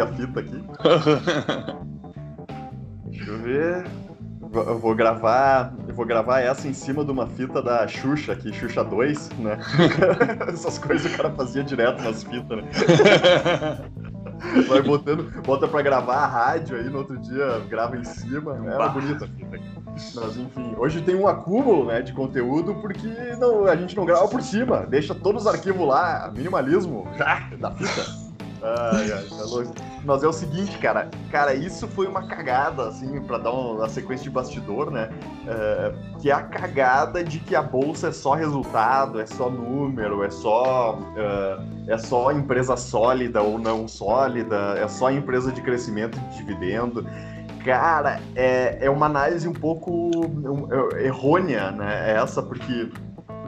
a fita aqui. Deixa eu ver. Eu vou gravar. Eu vou gravar essa em cima de uma fita da Xuxa aqui, Xuxa 2, né? Essas coisas o cara fazia direto nas fitas, né? Vai botando, bota pra gravar a rádio aí, no outro dia grava em cima. Era bah. bonita a fita aqui. Mas enfim, hoje tem um acúmulo né, de conteúdo porque não, a gente não grava por cima, deixa todos os arquivos lá, minimalismo já da fita. Ai, ai, tá. Mas é o seguinte, cara. Cara, isso foi uma cagada, assim, para dar uma, sequência de bastidor, né? É, que é a cagada de que a bolsa é só resultado, é só número, é só, é, é só empresa sólida ou não sólida, é só empresa de crescimento de dividendo. Cara, é, é uma análise um pouco errônea, né? Essa, porque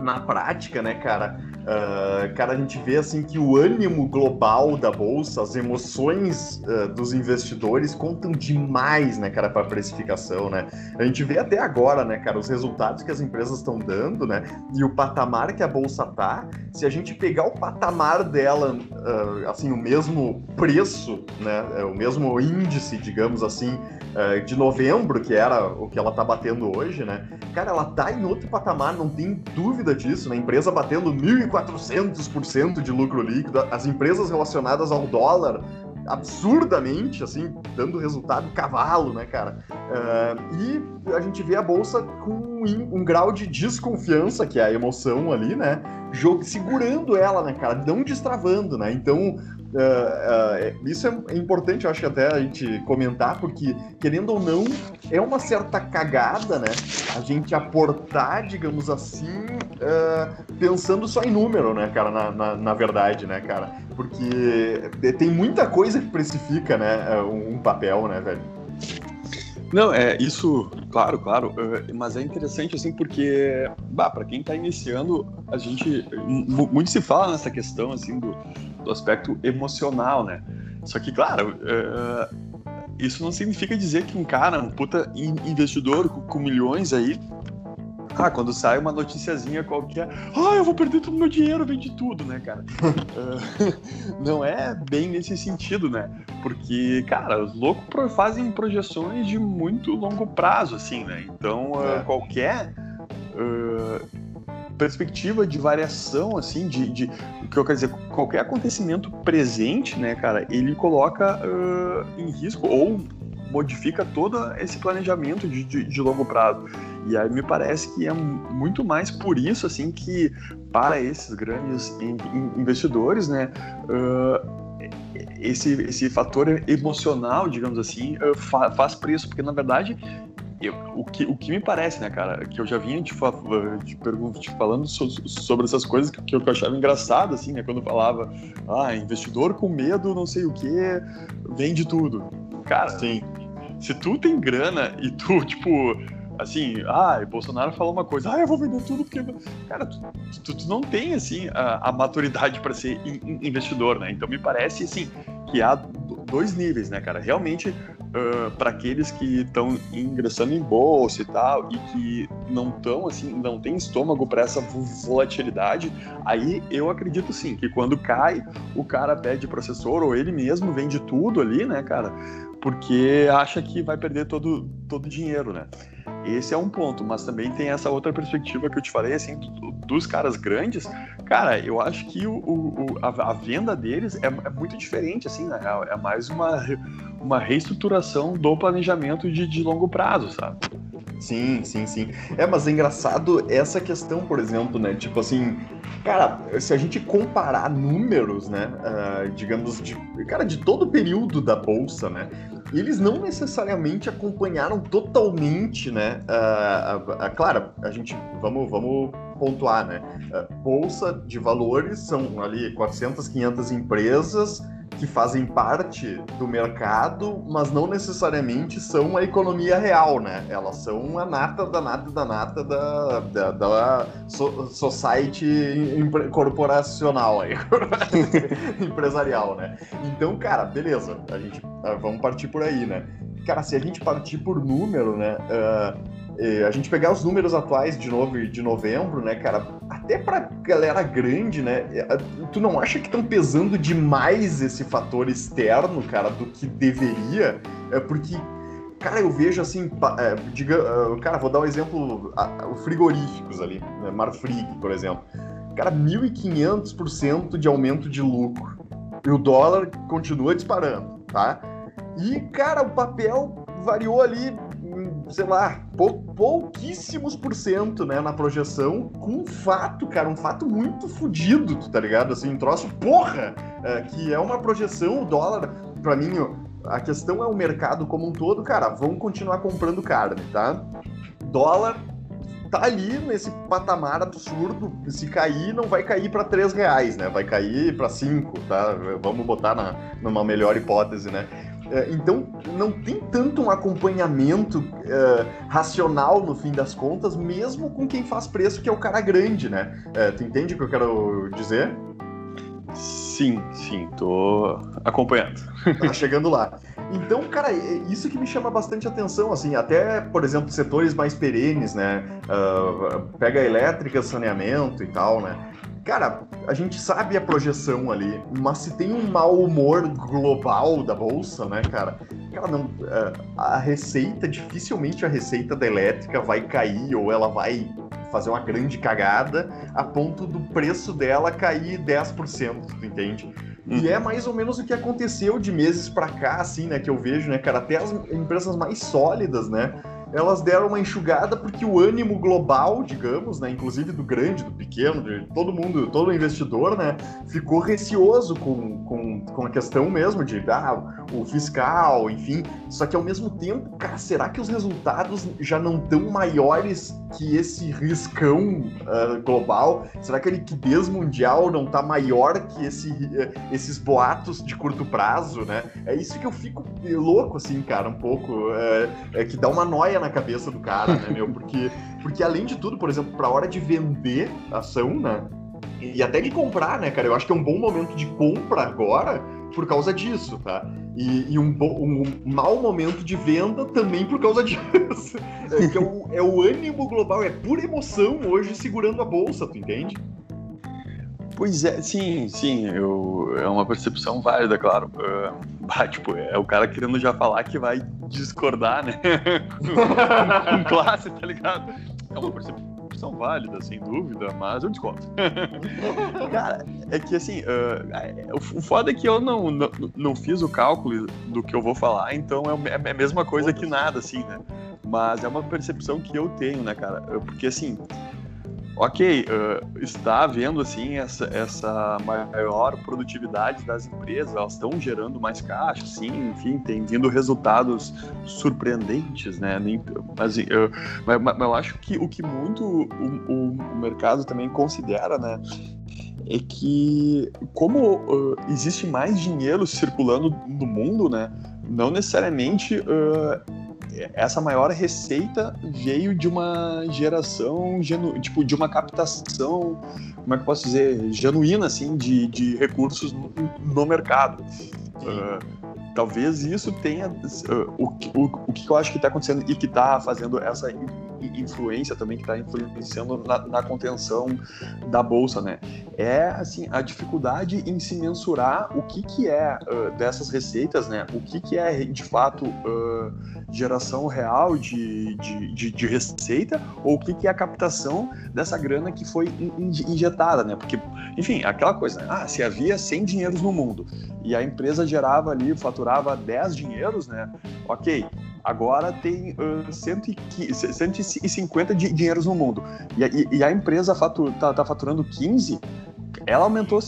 na prática, né, cara, uh, cara, a gente vê assim que o ânimo global da bolsa, as emoções uh, dos investidores contam demais, né, cara, para precificação, né? A gente vê até agora, né, cara, os resultados que as empresas estão dando, né, e o patamar que a bolsa tá. Se a gente pegar o patamar dela, uh, assim, o mesmo preço, né, é, o mesmo índice, digamos assim, de novembro, que era o que ela tá batendo hoje, né? Cara, ela tá em outro patamar, não tem dúvida disso, né? Empresa batendo 1.400% de lucro líquido, as empresas relacionadas ao dólar absurdamente, assim, dando resultado cavalo, né, cara? Uh, e a gente vê a bolsa com um, um, grau de desconfiança, que é a emoção ali, né? Jogo, segurando ela, né, cara? Não destravando, né? Então, Uh, uh, isso é importante, eu acho até a gente comentar, porque, querendo ou não, é uma certa cagada, né? A gente aportar, digamos assim, uh, pensando só em número, né, cara, na, na, na, verdade, né, cara? Porque tem muita coisa que precifica, né, um, papel, né, velho? Não, é isso, claro, claro, mas é interessante assim porque, bah, para quem está iniciando, a gente muito se fala nessa questão assim do, do aspecto emocional, né? Só que, claro, uh, isso não significa dizer que um cara, um puta investidor com, com milhões aí, ah, quando sai uma noticiazinha qualquer, ah, eu vou perder todo o meu dinheiro, vende tudo, né, cara? uh, não é bem nesse sentido, né? Porque, cara, os loucos fazem projeções de muito longo prazo, assim, né? Então, uh, é. qualquer uh, perspectiva de variação, assim, de, de o que eu quero dizer, qualquer acontecimento presente, né, cara, ele coloca uh, em risco ou modifica todo esse planejamento de, de, de, longo prazo. E aí me parece que é muito mais por isso, assim, que para esses grandes in, in, investidores, né, uh, esse, esse fator emocional, digamos assim, uh, fa, faz preço, porque na verdade eu, o, que, o que me parece, né, cara, que eu já vinha te, te, te falando so, sobre essas coisas que, que, eu achava engraçado, assim, né, quando falava, ah, investidor com medo, não sei o que, vende tudo. Cara, Sim. se tu tem grana e tu, tipo, assim, ah, Bolsonaro falou uma coisa, ah, eu vou vender tudo porque. Cara, tu, tu, tu não tem, assim, a, a maturidade para ser in, investidor, né? Então me parece, assim, que há dois níveis, né, cara? Realmente, uh, para aqueles que estão ingressando em bolsa e tal, e que não estão, assim, não tem estômago para essa volatilidade, aí eu acredito sim que quando cai, o cara pede processor ou ele mesmo vende tudo ali, né, cara? Porque acha que vai perder todo todo o dinheiro, né? Esse é um ponto, mas também tem essa outra perspectiva que eu te falei, assim, dos caras grandes. Cara, eu acho que o, o a, a, venda deles é, é, muito diferente, assim, na real. É mais uma, uma reestruturação do planejamento de, de longo prazo, sabe? Sim, sim, sim. É, mas é engraçado essa questão, por exemplo, né? Tipo assim, cara, se a gente comparar números, né? Uh, digamos, de, cara, de todo o período da bolsa, né? Eles não necessariamente acompanharam totalmente, né? Uh, claro, a gente vamos, vamos pontuar, né? Bolsa de valores são ali 400, 500 empresas que fazem parte do mercado, mas não necessariamente são a economia real, né? Elas são a nata da nata da nata da, da, da society corporacional aí, empresarial, né? Então, cara, beleza, a gente vamos partir por aí, né? Cara, se a gente partir por número, né? Uh, a gente pegar os números atuais de novo de novembro, né, cara, até pra galera grande, né, tu não acha que estão pesando demais esse fator externo, cara, do que deveria? É porque Cara, eu vejo assim, é, diga, cara, vou dar um exemplo, frigoríficos ali, né, Marfrig, por exemplo. Cara, 1.500% de aumento de lucro. E o dólar continua disparando, tá? E, cara, o papel variou ali, sei lá, pou, pouquíssimos por cento, né, na projeção, com um fato, cara, um fato muito fodido, tá ligado? Assim, um troço, porra, é, que é uma projeção, o dólar, pra mim, a questão é o mercado como um todo, cara, vão continuar comprando carne, tá? Dólar tá ali nesse patamar absurdo. Se cair, não vai cair para três reais, né? Vai cair para cinco, tá? Vamos botar na, numa melhor hipótese, né? É, então, não tem tanto um acompanhamento uh, racional no fim das contas, mesmo com quem faz preço, que é o cara grande, né? Uh, tu entende o que eu quero dizer? Sim, sim, tô acompanhando. Tá chegando lá. Então, cara, é isso que me chama bastante atenção, assim, até, por exemplo, setores mais perenes, né? Uh, pega elétrica, saneamento e tal, né? Cara, a gente sabe a projeção ali, mas se tem um mau humor global da bolsa, né, cara? Cara, não, uh, a receita, dificilmente a receita da elétrica vai cair ou ela vai fazer uma grande cagada a ponto do preço dela cair 10%, tu entende? Uhum. E é mais ou menos o que aconteceu de meses para cá, assim, né, que eu vejo, né, cara, até as empresas mais sólidas, né, elas deram uma enxugada porque o ânimo global, digamos, né, inclusive do grande, do pequeno, de todo mundo, todo investidor, né, ficou receoso com, com, com a questão mesmo de ah, o fiscal, enfim. Só que ao mesmo tempo, cara, será que os resultados já não estão maiores que esse riscão uh, global? Será que a liquidez mundial não está maior que esse, uh, esses boatos de curto prazo, né? É isso que eu fico louco, assim, cara, um pouco. Uh, é que dá uma noia na cabeça do cara, né, meu? Porque, porque além de tudo, por exemplo, para a hora de vender ação, né? E até de comprar, né, cara? Eu acho que é um bom momento de compra agora por causa disso, tá? E, e um, um, mau momento de venda também por causa disso. É, que é o, é o ânimo global, é pura emoção hoje segurando a bolsa, tu entende? Pois é, sim, sim, eu, é uma percepção válida, claro. Uh, bah, tipo, é o cara querendo já falar que vai discordar, né? com, com, classe, tá ligado? É uma percepção válida, sem dúvida, mas eu discordo. cara, é que assim, uh, o foda é que eu não, não, não, fiz o cálculo do que eu vou falar, então é, é a mesma coisa que nada, assim, né? Mas é uma percepção que eu tenho, né, cara? Porque assim ok, uh, está havendo assim essa, essa maior produtividade das empresas, elas estão gerando mais caixa, sim, enfim, tem vindo resultados surpreendentes, né? Mas, uh, mas, mas, eu acho que o que muito o, o, o mercado também considera, né? É que como uh, existe mais dinheiro circulando no mundo, né? Não necessariamente essa maior receita veio de uma geração, genu, tipo, de uma captação, como é que eu posso dizer, genuína, assim, de, de recursos no, no mercado. Uh, talvez isso tenha uh, o, o, o que eu acho que está acontecendo e que está fazendo essa influência também que está influenciando na, na, contenção da bolsa, né? É assim a dificuldade em se mensurar o que que é uh, dessas receitas, né? O que que é de fato uh, geração real de, de, de, de, receita ou o que que é a captação dessa grana que foi in, injetada, né? Porque, enfim, aquela coisa, né? ah, se havia 100 dinheiros no mundo e a empresa gerava ali, faturava 10 dinheiros, né? Ok, agora tem uh, 150 de dinheiros no mundo. E, e, e a empresa fatu, tá, tá, faturando 15, ela aumentou,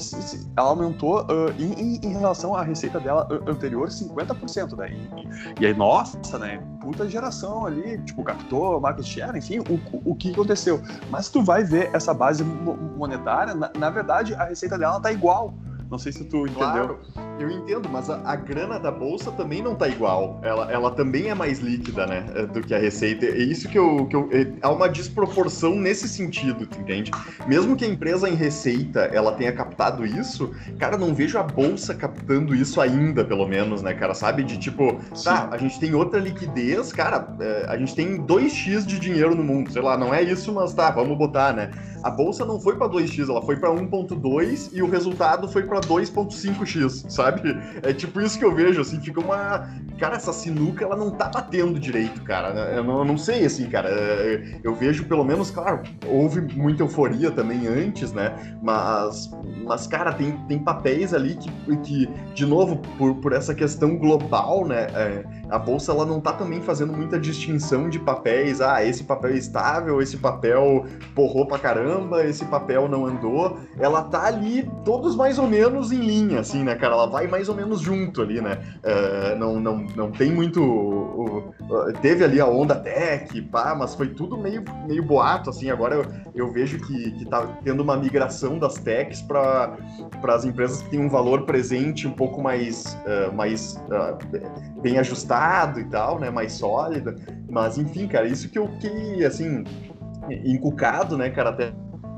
ela aumentou uh, em, em, relação à receita dela anterior 50%, né? E, e, aí, nossa, né? Puta geração ali, tipo, captou market share, enfim, o, o que aconteceu. Mas tu vai ver essa base monetária, na, na verdade, a receita dela tá igual Não sei se tu entendeu. Claro, eu entendo, mas a, a, grana da bolsa também não tá igual. Ela, ela também é mais líquida, né? É, do que a receita. É isso que eu. Que eu é, há uma desproporção nesse sentido, tu entende? Mesmo que a empresa em receita ela tenha captado isso, cara, não vejo a bolsa captando isso ainda, pelo menos, né, cara? Sabe? De tipo, Sim. tá, a gente tem outra liquidez, cara, é, a gente tem 2x de dinheiro no mundo. Sei lá, não é isso, mas tá, vamos botar, né? A bolsa não foi para 2x, ela foi para 1.2 e o resultado foi para 2.5x, sabe? É tipo isso que eu vejo, assim, fica uma. Cara, essa sinuca ela não tá batendo direito, cara. Eu não, eu não sei, assim, cara. É, eu vejo, pelo menos, claro, houve muita euforia também antes, né? Mas, mas cara, tem, tem papéis ali que, que de novo, por, por essa questão global, né? É, a bolsa ela não tá também fazendo muita distinção de papéis. Ah, esse papel é estável, esse papel porrou pra caramba, esse papel não andou. Ela tá ali, todos mais ou menos em linha, assim, né, cara? Ela vai mais ou menos junto ali, né? Uh, não, não, não tem muito. Uh, uh, teve ali a onda tech, pá, mas foi tudo meio, meio boato, assim. Agora eu, eu vejo que, que tá tendo uma migração das techs para as empresas que têm um valor presente um pouco mais, mais bem ajustado e tal, né? Mais sólido. Mas, enfim, cara, isso que eu que, assim, encucado, né, cara, até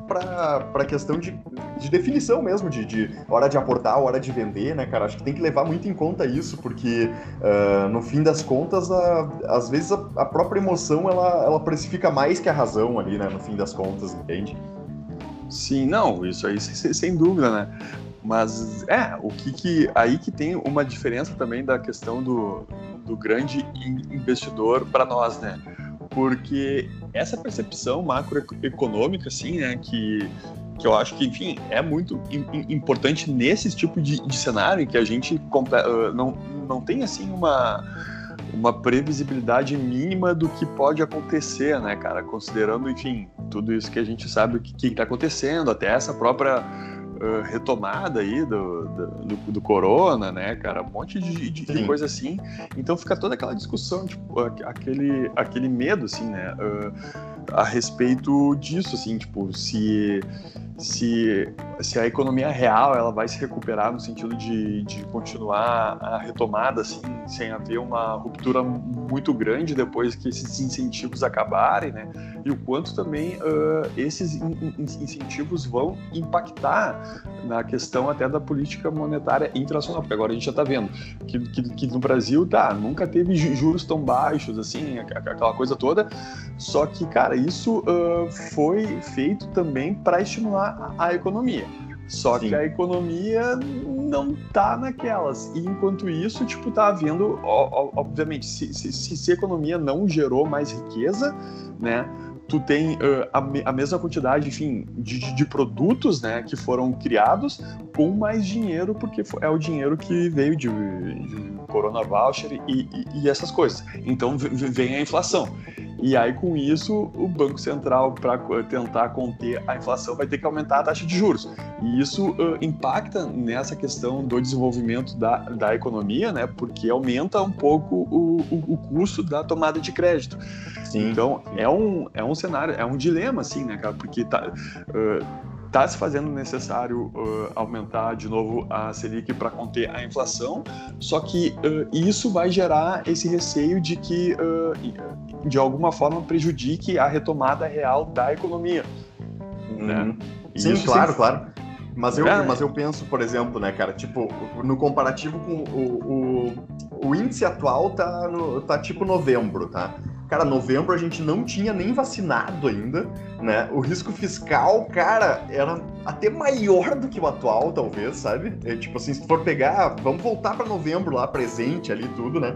para questão de, de definição mesmo, de, de, hora de aportar, hora de vender, né, cara? Acho que tem que levar muito em conta isso, porque uh, no fim das contas, a, às vezes a, a, própria emoção ela, ela precifica mais que a razão ali, né, no fim das contas, entende? Sim, não, isso aí sem, sem dúvida, né? Mas é, o que, que aí que tem uma diferença também da questão do, do grande investidor para nós, né? porque essa percepção macroeconômica, assim, né, que, que eu acho que, enfim, é muito importante nesse tipo de, de cenário em que a gente uh, não, não tem, assim, uma, uma previsibilidade mínima do que pode acontecer, né, cara, considerando, enfim, tudo isso que a gente sabe o que está acontecendo, até essa própria uh, retomada aí do, do, do, corona, né, cara? Um monte de, de, de, coisa assim. Então fica toda aquela discussão, tipo, aquele, aquele medo, assim, né? Uh, a respeito disso, assim, tipo, se se, se a economia real ela vai se recuperar no sentido de, de continuar a retomada assim, sem haver uma ruptura muito grande depois que esses incentivos acabarem, né? E o quanto também uh, esses in, in, incentivos vão impactar na questão até da política monetária internacional, porque agora a gente já está vendo que, que, que, no Brasil tá, nunca teve juros tão baixos assim, aquela coisa toda, só que, cara, isso uh, foi feito também para estimular a, economia. Só Sim. que a economia não tá naquelas. E enquanto isso, tipo, tá havendo, obviamente, se, se, se a economia não gerou mais riqueza, né? Tu tem uh, a, a, mesma quantidade, enfim, de, de, produtos, né, que foram criados com mais dinheiro, porque é o dinheiro que veio de, de Corona Voucher e, e, e essas coisas. Então vem a inflação. E aí, com isso, o Banco Central, para tentar conter a inflação, vai ter que aumentar a taxa de juros. E isso uh, impacta nessa questão do desenvolvimento da, da economia, né? Porque aumenta um pouco o, o, o custo da tomada de crédito. Sim. Então, é um, é um cenário, é um dilema, assim, né, cara? Porque tá. Uh, está se fazendo necessário uh, aumentar de novo a Selic para conter a inflação, só que uh, isso vai gerar esse receio de que, uh, de alguma forma, prejudique a retomada real da economia. Né? Uhum. Sim, isso claro, claro. Mas eu, é. mas eu penso, por exemplo, né, cara, tipo, no comparativo com o, o, o índice atual tá, no, tá tipo novembro, tá? Cara, novembro a gente não tinha nem vacinado ainda, né? O risco fiscal, cara, era até maior do que o atual, talvez, sabe? É, tipo assim, se for pegar, vamos voltar para novembro lá, presente ali, tudo, né?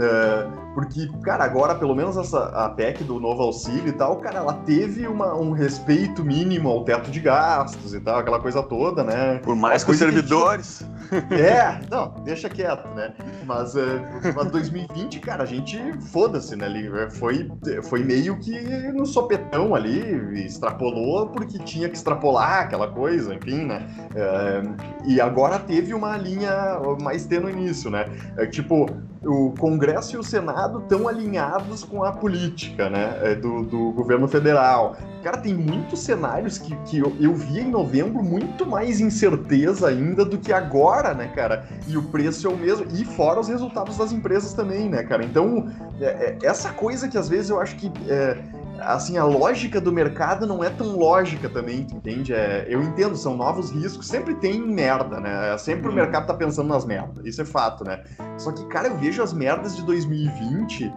É, porque, cara, agora, pelo menos essa, a PEC do novo auxílio e tal, cara, ela teve uma, um respeito mínimo ao teto de gastos e tal, aquela coisa toda, né? Por mais que os servidores. É, não, deixa quieto, né? Mas, uh, mas 2020, cara, a gente foda-se, né? Foi, foi meio que no sopetão ali, extrapolou porque tinha que extrapolar aquela coisa, enfim, né? Uh, e agora teve uma linha mais tênue nisso, né? Uh, tipo, o Congresso e o Senado estão alinhados com a política, né? Do, do governo federal. Cara, tem muitos cenários que, que eu, eu vi em novembro muito mais incerteza ainda do que agora, né, cara? E o preço é o mesmo. E fora os resultados das empresas também, né, cara? Então, é, é, essa coisa que às vezes eu acho que. É, assim, a lógica do mercado não é tão lógica também, entende? É, eu entendo, são novos riscos, sempre tem merda, né? Sempre o uhum. mercado tá pensando nas merdas, isso é fato, né? Só que, cara, eu vejo as merdas de 2020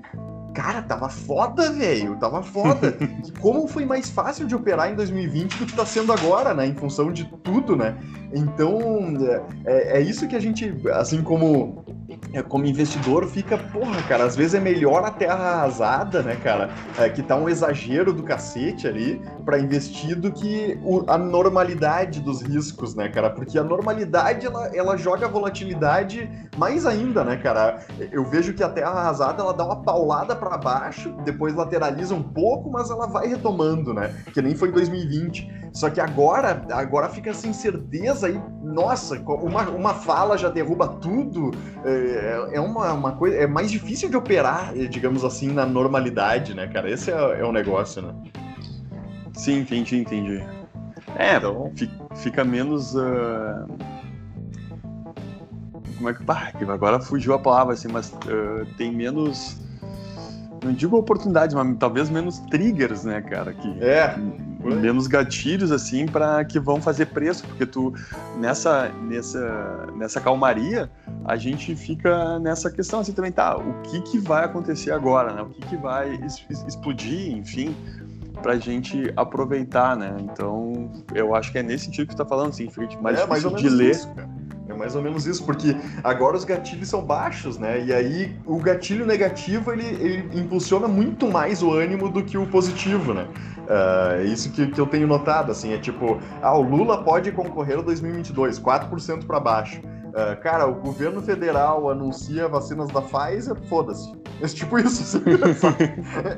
cara, tava foda, velho, tava foda. e como foi mais fácil de operar em 2020 do que tá sendo agora, né? Em função de tudo, né? Então, é, é isso que a gente, assim como é, como investidor, fica, porra, cara, às vezes é melhor a terra arrasada, né, cara, é, que tá um exagero do cacete ali para investir do que o, a normalidade dos riscos, né, cara, porque a normalidade, ela, ela joga a volatilidade mais ainda, né, cara. Eu vejo que a terra arrasada, ela dá uma paulada para baixo, depois lateraliza um pouco, mas ela vai retomando, né, que nem foi em 2020. Só que agora, agora fica essa incerteza aí, nossa, uma, uma fala já derruba tudo, é, é uma, uma coisa, é mais difícil de operar, digamos assim, na normalidade, né, cara? Esse é, é o negócio, né? Sim, entendi, entendi. É, então... fica menos... Uh... Como é que... Ah, agora fugiu a palavra, assim, mas uh, tem menos não digo oportunidades, mas talvez menos triggers, né, cara? Que, é. Menos gatilhos, assim, para que vão fazer preço, porque tu, nessa, nessa, nessa calmaria, a gente fica nessa questão, assim, também, tá, o que que vai acontecer agora, né? O que que vai explodir, enfim, pra gente aproveitar, né? Então, eu acho que é nesse sentido que tu tá falando, assim, fica mais é, difícil de ler. Isso, é mais ou menos isso, porque agora os gatilhos são baixos, né? E aí o gatilho negativo ele, ele impulsiona muito mais o ânimo do que o positivo, né? Uh, é isso que, que eu tenho notado, assim, é tipo, ah, o Lula pode concorrer ao 2022, 4% para baixo. Uh, cara, o governo federal anuncia vacinas da Pfizer, foda-se. É tipo isso.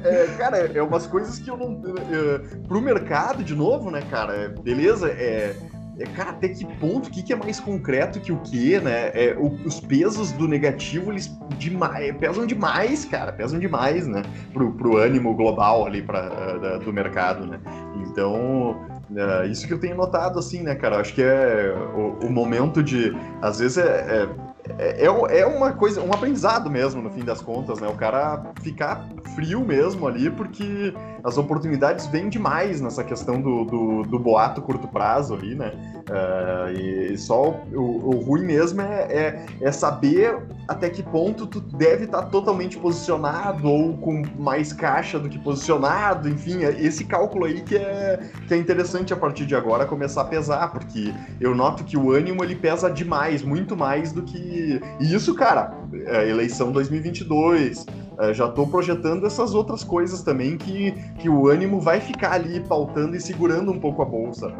é, cara, é umas coisas que eu não. É, pro mercado, de novo, né, cara? Beleza, é é, cara, até que ponto, o que, que é mais concreto que o que, né? É, o, os pesos do negativo, eles demais, pesam demais, cara, pesam demais, né? Pro, pro ânimo global ali pra, uh, do mercado, né? Então, uh, isso que eu tenho notado, assim, né, cara? Acho que é o, o momento de, às vezes, é, é, é, é uma coisa, um aprendizado mesmo, no fim das contas, né? O cara ficar frio mesmo ali, porque as oportunidades vêm demais nessa questão do, do, do boato curto prazo ali, né? Uh, e só o, o ruim mesmo é, é, é, saber até que ponto tu deve estar tá totalmente posicionado ou com mais caixa do que posicionado, enfim, é esse cálculo aí que é, que é interessante a partir de agora começar a pesar, porque eu noto que o ânimo ele pesa demais, muito mais do que. E isso, cara, é eleição 2022, é, já estou projetando essas outras coisas também que, que o ânimo vai ficar ali pautando e segurando um pouco a bolsa.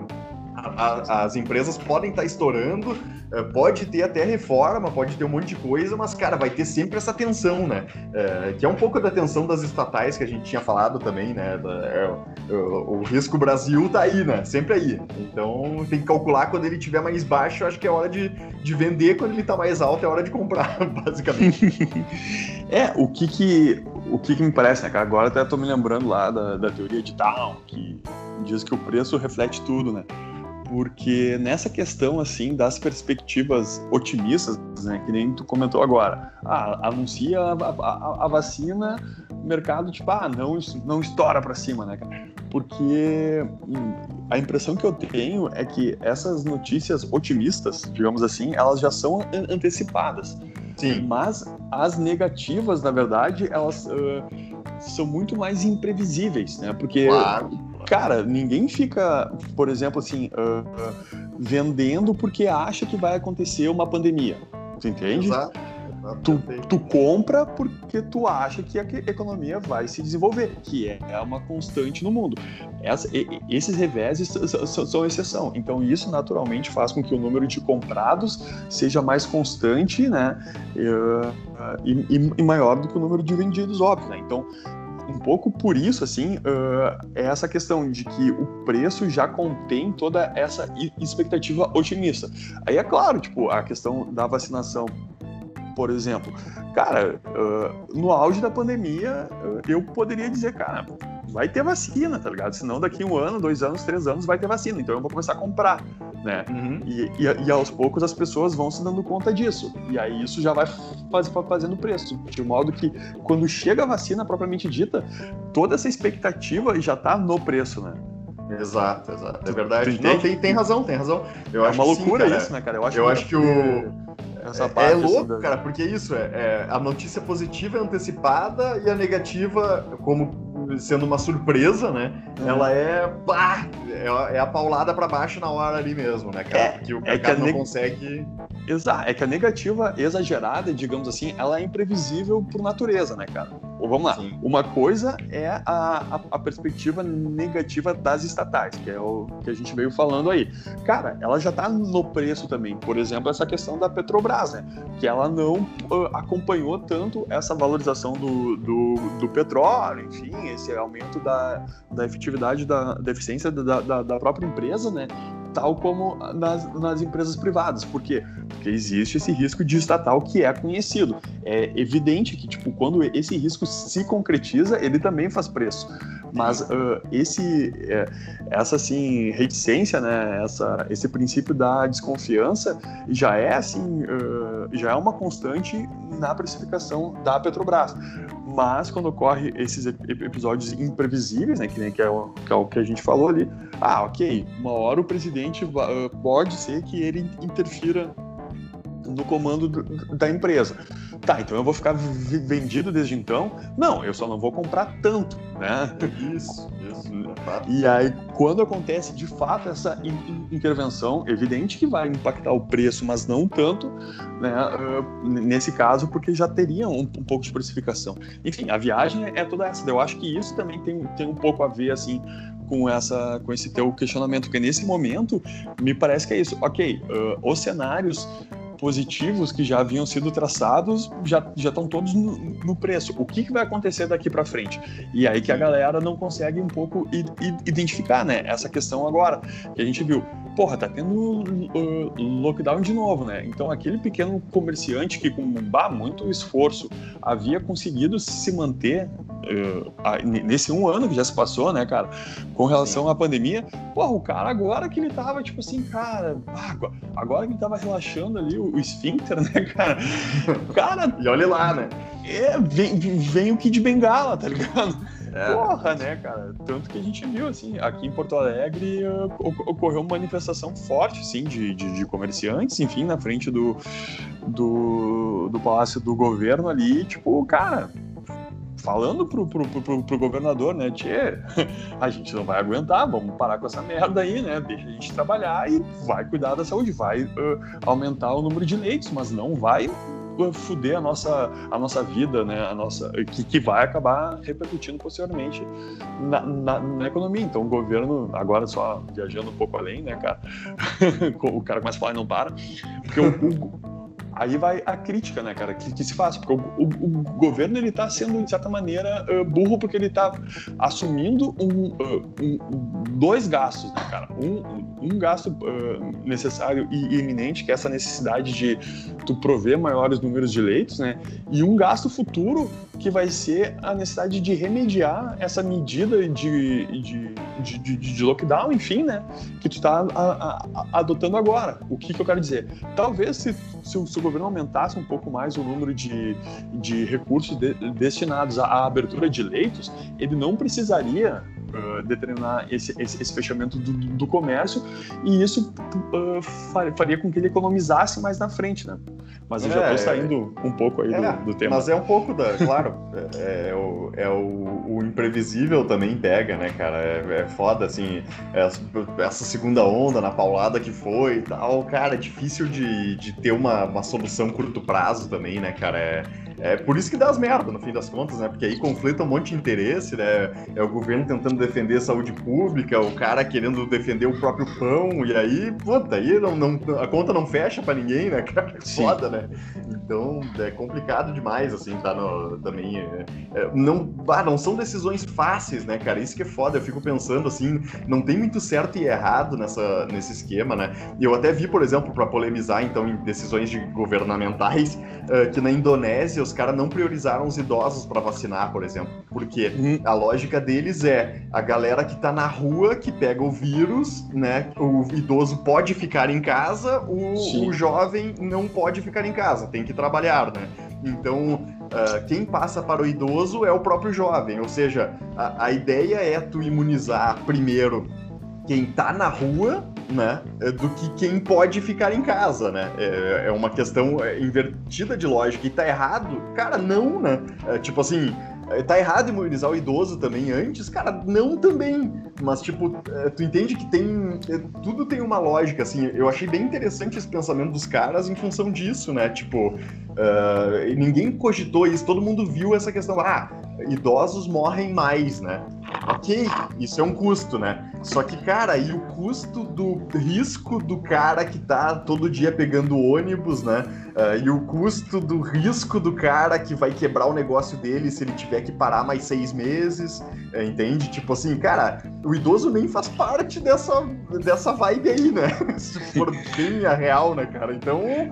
A, as empresas podem estar tá estourando, eh, pode ter até reforma, pode ter um monte de coisa, mas, cara, vai ter sempre essa tensão, né? É, que é um pouco da tensão das estatais que a gente tinha falado também, né? É, o, o, risco Brasil tá aí, né? Sempre aí. Então tem que calcular quando ele estiver mais baixo, acho que é hora de, de vender, quando ele tá mais alto, é hora de comprar, basicamente. é, o que que, o que que me parece, né, cara? Agora até tô me lembrando lá da, da teoria de Down, que diz que o preço reflete tudo, né? Porque nessa questão assim das perspectivas otimistas, né, que nem tu comentou agora, ah, anuncia a, a, a, vacina, mercado tipo, ah, não, não estoura para cima, né, cara? Porque hum, a impressão que eu tenho é que essas notícias otimistas, digamos assim, elas já são antecipadas. Sim. Mas as negativas, na verdade, elas uh, são muito mais imprevisíveis, né? Porque claro Cara, ninguém fica, por exemplo, assim, uh, vendendo porque acha que vai acontecer uma pandemia. Tu entende? Exato. tu, tu compra porque tu acha que a economia vai se desenvolver, que é uma constante no mundo. Essa, esses reveses são exceção. Então, isso naturalmente faz com que o número de comprados seja mais constante né, e, e maior do que o número de vendidos, óbvio. Né? Então, um pouco por isso, assim, uh, é essa questão de que o preço já contém toda essa expectativa otimista. Aí é claro, tipo, a questão da vacinação por exemplo. Cara, uh, no auge da pandemia, uh, eu poderia dizer, cara, vai ter vacina, tá ligado? Senão daqui um ano, dois anos, três anos vai ter vacina. Então eu vou começar a comprar, né? Uhum. E, e, e, aos poucos as pessoas vão se dando conta disso. E aí isso já vai faz, fazendo preço. De modo que quando chega a vacina propriamente dita, toda essa expectativa já tá no preço, né? Exato, exato. É verdade. Não, tem, tem razão, tem razão. Eu é uma loucura sim, isso, né, cara? Eu acho, eu que, acho que o essa é, parte. É louco, assim, cara, porque é isso é, é, a notícia positiva é antecipada e a negativa, como sendo uma surpresa, né? É. Ela é, é, é a paulada para baixo na hora ali mesmo, né, cara? É, porque o é cara não neg... consegue. Exato, é que a negativa exagerada, digamos assim, ela é imprevisível por natureza, né, cara? Ou vamos lá, Sim. uma coisa é a, a, a, perspectiva negativa das estatais, que é o que a gente veio falando aí. Cara, ela já tá no preço também. Por exemplo, essa questão da Petrobras, né? Que ela não uh, acompanhou tanto essa valorização do, do, do petróleo, enfim, esse aumento da, da efetividade, da, da eficiência da, da, da própria empresa, né? Tal como nas, nas, empresas privadas. Por quê? Porque existe esse risco de estatal que é conhecido. É evidente que, tipo, quando esse risco se concretiza, ele também faz preço. Mas uh, esse, é, essa, assim, reticência, né, essa, esse princípio da desconfiança já é, assim, uh, já é uma constante na precificação da Petrobras. Mas quando ocorre esses episódios imprevisíveis, né, que, né, que, é o, que é o que a gente falou ali, ah, ok, uma hora o presidente uh, pode ser que ele interfira no comando do, da empresa. Tá, então eu vou ficar vendido desde então? Não, eu só não vou comprar tanto, né? Isso, isso. E aí, quando acontece de fato essa in intervenção, evidente que vai impactar o preço, mas não tanto, né? Uh, nesse caso, porque já teria um, um, pouco de precificação. Enfim, a viagem é toda essa. Eu acho que isso também tem, tem um pouco a ver, assim, com essa com esse teu questionamento, porque nesse momento me parece que é isso. Ok, uh, os cenários positivos que já haviam sido traçados já, já estão todos no, no preço. O que, que vai acontecer daqui para frente? E aí que a galera não consegue um pouco identificar, né? Essa questão agora que a gente viu. Porra, tá tendo uh, lockdown de novo, né? Então aquele pequeno comerciante que com bah, muito esforço havia conseguido se manter uh, nesse um ano que já se passou, né, cara, com relação Sim. à pandemia, porra, o cara agora que ele tava tipo assim, cara, agora que ele tava relaxando ali o, o esfíncter, né, cara? Cara. e olha lá, né? É, vem, vem o Kid Bengala, tá ligado? É. Porra, né, cara? Tanto que a gente viu, assim, aqui em Porto Alegre uh, ocorreu uma manifestação forte, sim, de, de, de, comerciantes, enfim, na frente do, do, do Palácio do Governo ali, tipo, cara, falando pro, pro, pro, pro, governador, né? Tchê, a gente não vai aguentar, vamos parar com essa merda aí, né? Deixa a gente trabalhar e vai cuidar da saúde, vai uh, aumentar o número de leitos, mas não vai fuder a nossa, a nossa vida, né? A nossa, que, que vai acabar repercutindo posteriormente na, na, na, economia. Então o governo, agora só viajando um pouco além, né, cara? o cara começa a falar e não para. Porque o Aí vai a crítica, né, cara, que, que se faz. Porque o, o, o, governo, ele tá sendo, de certa maneira, uh, burro porque ele tá assumindo um, uh, um, dois gastos, né, cara. Um, um gasto uh, necessário e iminente, que é essa necessidade de tu prover maiores números de leitos, né, e um gasto futuro que vai ser a necessidade de remediar essa medida de, de, de, de, de lockdown, enfim, né, que tu tá a, a, adotando agora. O que, que eu quero dizer? Talvez se, se, se governo aumentasse um pouco mais o número de, de recursos de, destinados à, à abertura de leitos, ele não precisaria uh, determinar esse, esse, esse fechamento do, do, comércio e isso uh, faria com que ele economizasse mais na frente, né? Mas eu é, já estou saindo um pouco aí é, do, do, tema. Mas é um pouco da. Claro, é, é, o, é o, o, imprevisível também pega, né, cara? É, é foda, assim. Essa, essa, segunda onda na paulada que foi e tal, cara, é difícil de, de ter uma, uma solução curto prazo também, né, cara? É, é por isso que dá as merdas, no fim das contas, né? Porque aí conflita um monte de interesse, né? É o governo tentando defender a saúde pública, o cara querendo defender o próprio pão, e aí, puta, aí não, não, a conta não fecha pra ninguém, né, cara? É foda, né? Então é complicado demais, assim, tá no, também. É, é, não, ah, não são decisões fáceis, né, cara? Isso que é foda. Eu fico pensando, assim, não tem muito certo e errado nessa, nesse esquema, né? E eu até vi, por exemplo, para polemizar, então, em decisões de governamentais, uh, que na Indonésia os caras não priorizaram os idosos para vacinar, por exemplo. Porque uhum. a lógica deles é a galera que tá na rua, que pega o vírus, né? O idoso pode ficar em casa, o, o jovem não pode ficar em casa, tem que trabalhar, né? Então, uh, quem passa para o idoso é o próprio jovem, ou seja, a, a ideia é tu imunizar primeiro quem tá na rua, né, do que quem pode ficar em casa, né? É, é uma questão é, invertida de lógica. E tá errado? Cara, não, né? É, tipo assim, é, tá errado imunizar o idoso também antes? Cara, não também. Mas, tipo, é, tu entende que tem. É, tudo tem uma lógica, assim. Eu achei bem interessante esse pensamento dos caras em função disso, né? Tipo, uh, ninguém cogitou isso, todo mundo viu essa questão. Ah, idosos morrem mais, né? Ok, isso é um custo, né? Só que, cara, e o custo do risco do cara que tá todo dia pegando ônibus, né? Uh, e o custo do risco do cara que vai quebrar o negócio dele se ele tiver que parar mais seis meses, uh, entende? Tipo assim, cara, o idoso nem faz parte dessa, dessa vibe aí, né? se for bem a real, né, cara? Então, é,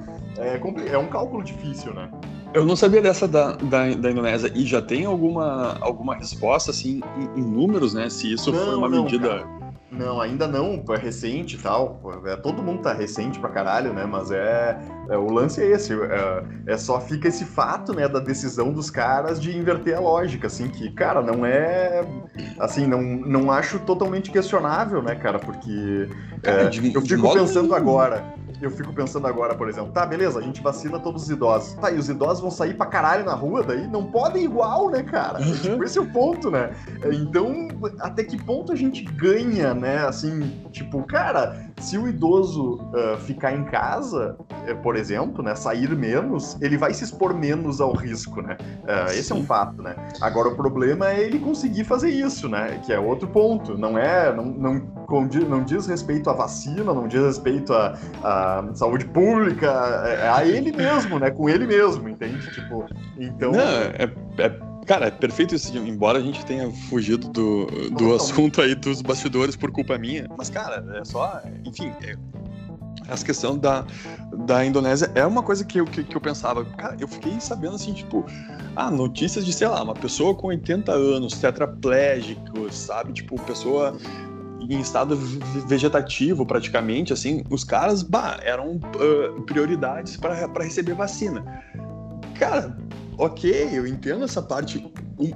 é um cálculo difícil, né? Eu não sabia dessa da, da, da, Indonésia. E já tem alguma, alguma resposta, assim, em, em números, né? Se isso não, foi uma não, medida. Cara. Não, ainda não, é recente e tal. É, todo mundo tá recente pra caralho, né? Mas é, é o lance é esse. É, é, só fica esse fato, né, da decisão dos caras de inverter a lógica, assim, que, cara, não é. Assim, não, não acho totalmente questionável, né, cara? Porque. É, eu fico pensando agora eu fico pensando agora, por exemplo, tá, beleza, a gente vacina todos os idosos. Tá, e os idosos vão sair pra caralho na rua daí? Não podem igual, né, cara? Uhum. Tipo, esse é o ponto, né? Então, até que ponto a gente ganha, né? Assim, tipo, cara, se o idoso uh, ficar em casa, uh, por exemplo, né, sair menos, ele vai se expor menos ao risco, né? Uh, esse é um fato, né? Agora, o problema é ele conseguir fazer isso, né? Que é outro ponto. Não é, não, não, não diz respeito à vacina, não diz respeito à, saúde pública, é, é a ele mesmo, né? Com ele mesmo, entende? Tipo, então... Não, é, é Cara, é perfeito isso, embora a gente tenha fugido do, do assunto aí dos bastidores por culpa minha. Mas, cara, é só. Enfim, é, essa questão da, da Indonésia é uma coisa que eu, que, que, eu pensava. Cara, eu fiquei sabendo assim, tipo, ah, notícias de, sei lá, uma pessoa com 80 anos, tetraplégico, sabe? Tipo, pessoa em estado vegetativo praticamente, assim, os caras, bah, eram uh, prioridades para receber vacina. Cara, ok, eu entendo essa parte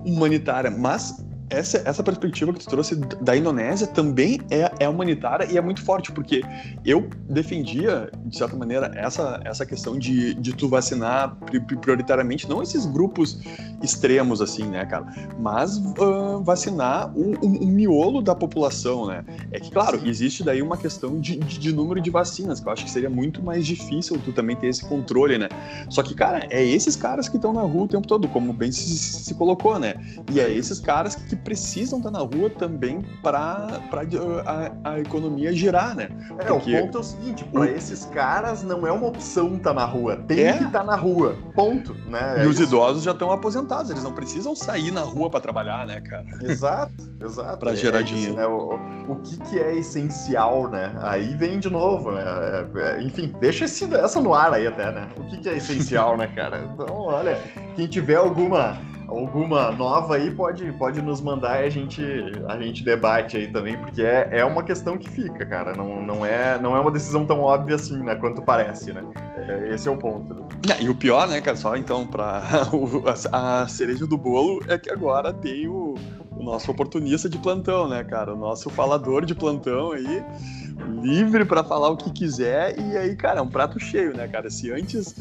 humanitária, mas essa, essa perspectiva que tu trouxe da Indonésia também é, é humanitária e é muito forte, porque eu defendia, de certa maneira, essa, essa questão de, de tu vacinar prioritariamente, não esses grupos extremos, assim, né, cara, mas uh, vacinar o, o, o, miolo da população, né. É que, claro, existe daí uma questão de, de, de, número de vacinas, que eu acho que seria muito mais difícil tu também ter esse controle, né. Só que, cara, é esses caras que estão na rua o tempo todo, como bem se, se, colocou, né, e é esses caras que precisam estar na rua também para a, a, economia girar, né? É, Porque... o ponto é o seguinte, para esses caras não é uma opção estar tá na rua, tem é? que estar tá na rua, ponto, né? É e os idosos já estão aposentados, eles não precisam sair na rua para trabalhar, né, cara? Exato, exato. para gerar é dinheiro. Né? O, o que, que é essencial, né? Aí vem de novo, né? É, é, enfim, deixa esse, essa no ar aí até, né? O que, que é essencial, né, cara? Então, olha, quem tiver alguma alguma nova aí pode, pode nos mandar e a gente, a gente debate aí também, porque é, é uma questão que fica, cara. Não, não, é, não é uma decisão tão óbvia assim, né? Quanto parece, né? É, esse é o ponto. Né? E o pior, né, cara, só então, pra a, a cereja do bolo é que agora tem o, o nosso oportunista de plantão, né, cara? O nosso falador de plantão aí, livre para falar o que quiser. E aí, cara, é um prato cheio, né, cara? Se antes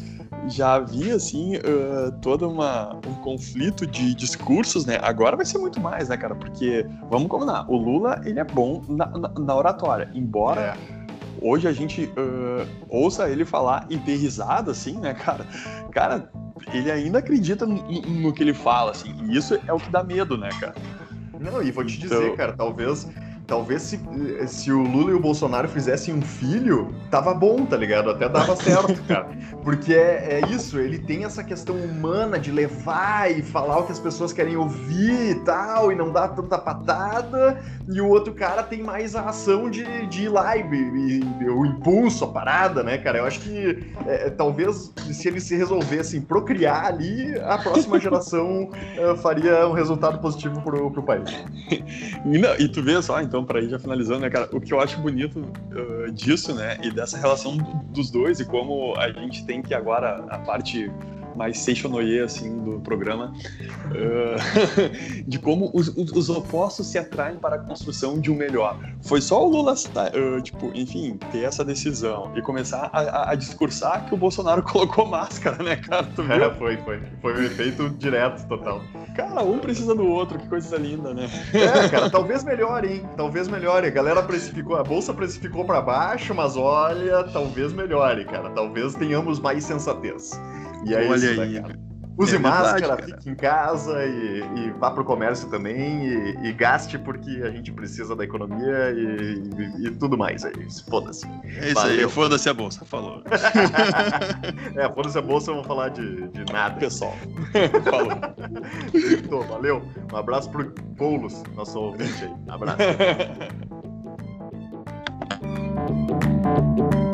já havia, assim, uh, todo uma, um conflito de discursos, né? Agora vai ser muito mais, né, cara? Porque, vamos combinar, o Lula, ele é bom na, na, na oratória, embora... É hoje a gente uh, ouça ele falar e ter risada, assim, né, cara? Cara, ele ainda acredita no, no, que ele fala, assim, e isso é o que dá medo, né, cara? Não, e vou te dizer, então... cara, talvez Talvez se, se o Lula e o Bolsonaro fizessem um filho, tava bom, tá ligado? Até dava certo, cara. Porque é, é, isso, ele tem essa questão humana de levar e falar o que as pessoas querem ouvir e tal, e não dar tanta patada, e o outro cara tem mais a ação de, de ir lá e, e, e o impulso, a parada, né, cara? Eu acho que é, talvez se eles se resolvessem procriar ali, a próxima geração uh, faria um resultado positivo pro, pro país. Não, e tu vê só, então então, para ir já finalizando, né, cara, o que eu acho bonito uh, disso, né, e dessa relação dos dois e como a gente tem que agora a parte mais Seixonoye, assim, do programa, uh, de como os, os, opostos se atraem para a construção de um melhor. Foi só o Lula, uh, tipo, enfim, ter essa decisão e começar a, a, a, discursar que o Bolsonaro colocou máscara, né, cara? Tu viu? É, foi, foi. Foi um efeito direto, total. Cara, um precisa do outro, que coisa linda, né? É, cara, talvez melhore, hein? Talvez melhore. A galera precificou, a bolsa precificou para baixo, mas olha, talvez melhore, cara. Talvez tenhamos mais sensatez. E é Olha isso, aí. Né, Use é máscara, verdade, fique em casa e, e, vá pro comércio também e, e, gaste porque a gente precisa da economia e, e tudo mais. É isso, foda-se. É isso Valeu. aí, foda-se a bolsa, falou. é, foda-se a bolsa, vamos falar de, de nada. Pessoal, falou. então, valeu, um abraço pro Coulos, nosso ouvinte aí. Abraço.